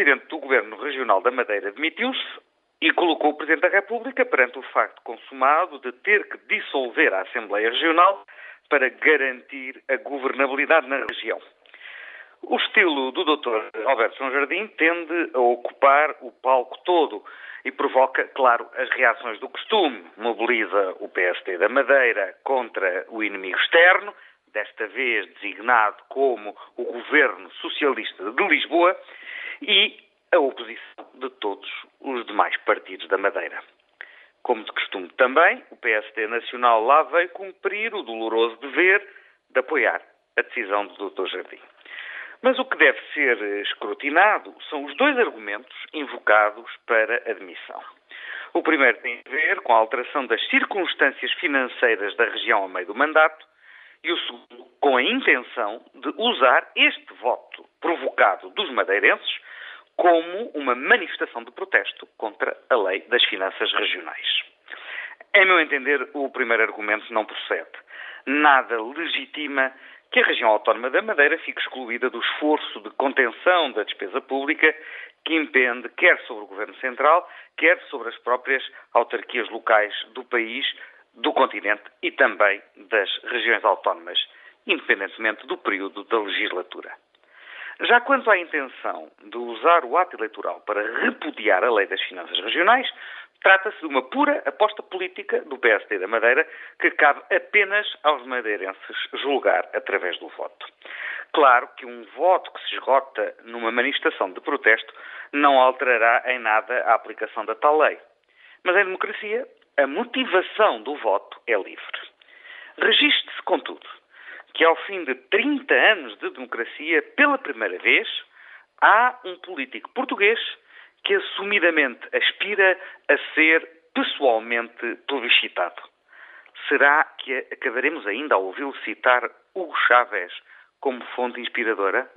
Presidente do Governo Regional da Madeira demitiu-se e colocou o Presidente da República perante o facto consumado de ter que dissolver a Assembleia Regional para garantir a governabilidade na região. O estilo do Dr. Alberto João Jardim tende a ocupar o palco todo e provoca, claro, as reações do costume. Mobiliza o PST da Madeira contra o inimigo externo, desta vez designado como o Governo Socialista de Lisboa, e a oposição de todos os demais partidos da Madeira. Como de costume também, o PSD Nacional lá veio cumprir o doloroso dever de apoiar a decisão do Dr. Jardim. Mas o que deve ser escrutinado são os dois argumentos invocados para a demissão. O primeiro tem a ver com a alteração das circunstâncias financeiras da região a meio do mandato e o segundo com a intenção de usar este voto provocado dos madeirenses como uma manifestação de protesto contra a lei das finanças regionais. Em meu entender, o primeiro argumento não procede. Nada legitima que a região autónoma da Madeira fique excluída do esforço de contenção da despesa pública que impende quer sobre o Governo Central, quer sobre as próprias autarquias locais do país, do continente e também das regiões autónomas, independentemente do período da legislatura. Já quanto à intenção de usar o ato eleitoral para repudiar a lei das finanças regionais, trata-se de uma pura aposta política do PSD da Madeira que cabe apenas aos madeirenses julgar através do voto. Claro que um voto que se esgota numa manifestação de protesto não alterará em nada a aplicação da tal lei. Mas em democracia, a motivação do voto é livre. Que ao fim de 30 anos de democracia, pela primeira vez, há um político português que assumidamente aspira a ser pessoalmente plebiscitado. Será que acabaremos ainda a ouvi-lo citar Hugo Chávez como fonte inspiradora?